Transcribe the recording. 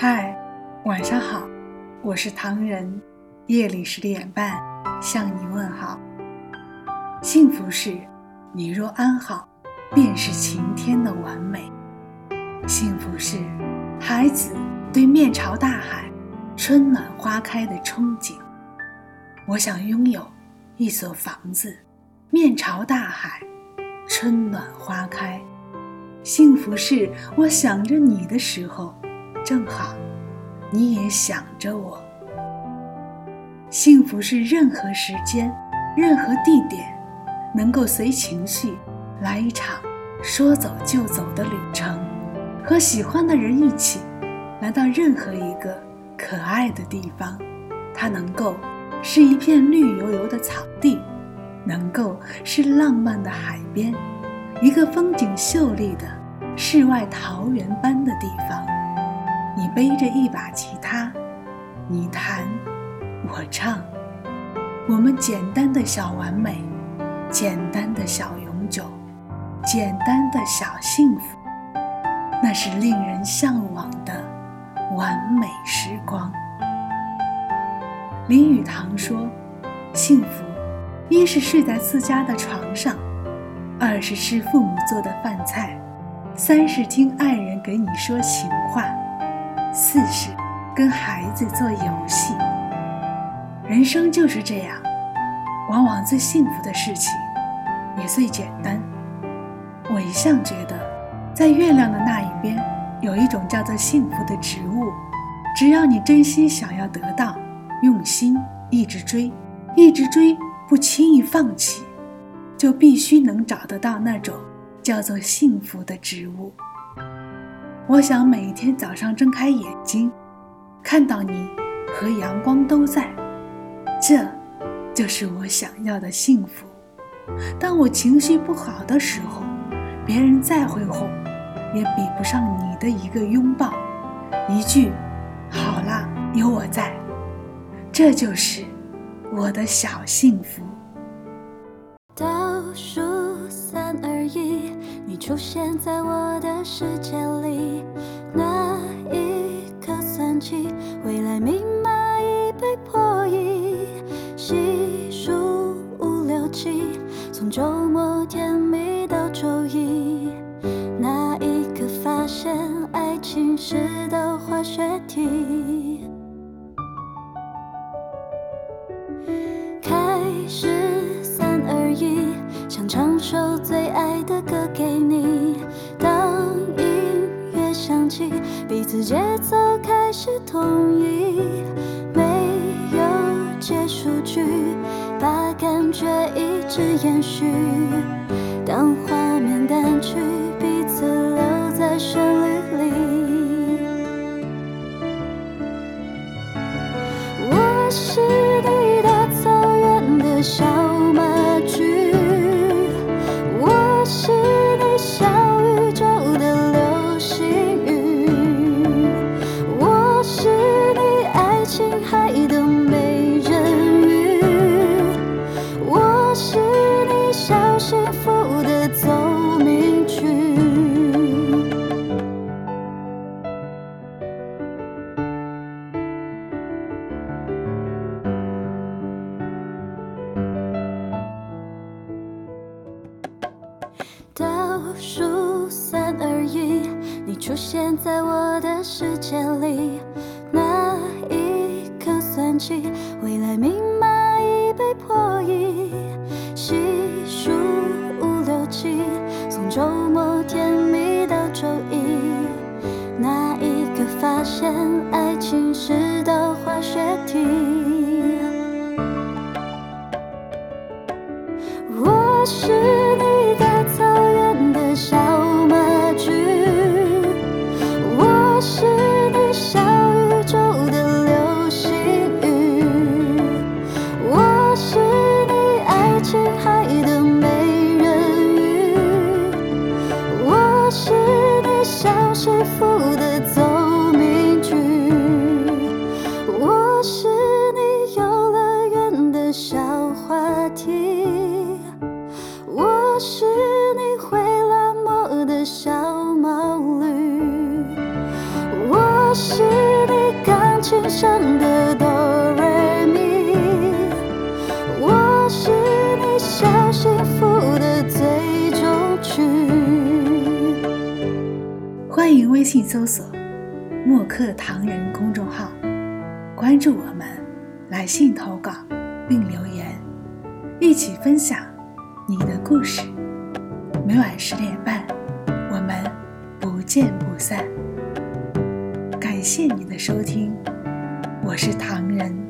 嗨，晚上好，我是唐人。夜里十点半向你问好。幸福是，你若安好，便是晴天的完美。幸福是，孩子对面朝大海、春暖花开的憧憬。我想拥有一所房子，面朝大海，春暖花开。幸福是，我想着你的时候。正好，你也想着我。幸福是任何时间、任何地点，能够随情绪来一场说走就走的旅程，和喜欢的人一起来到任何一个可爱的地方。它能够是一片绿油油的草地，能够是浪漫的海边，一个风景秀丽的世外桃源般的地方。你背着一把吉他，你弹，我唱，我们简单的小完美，简单的小永久，简单的小幸福，那是令人向往的完美时光。林语堂说：“幸福，一是睡在自家的床上，二是吃父母做的饭菜，三是听爱人给你说情话。”四是跟孩子做游戏，人生就是这样，往往最幸福的事情也最简单。我一向觉得，在月亮的那一边有一种叫做幸福的植物，只要你真心想要得到，用心一直追，一直追，不轻易放弃，就必须能找得到那种叫做幸福的植物。我想每天早上睁开眼睛，看到你和阳光都在，这就是我想要的幸福。当我情绪不好的时候，别人再会哄，也比不上你的一个拥抱，一句“好啦，有我在”，这就是我的小幸福。出现在我的世界里，那一刻算起，未来密码已被破译。细数五六七，从周末甜蜜到周一，那一刻发现爱情是道化学题。开始三二一。想唱首最爱的歌给，响起，彼此节奏开始统一，没有结束句，把感觉一直延续。数三二一，你出现在我的世界里，那一刻算起，未来密码已被破译。细数五六七，从周末甜蜜到周一，那一刻发现爱情是道化学题。我是。上的哆瑞咪，我是你小幸福的最终曲。欢迎微信搜索“墨客唐人”公众号，关注我们，来信投稿并留言，一起分享你的故事。每晚十点半，我们不见不散。感谢你的收听，我是唐人。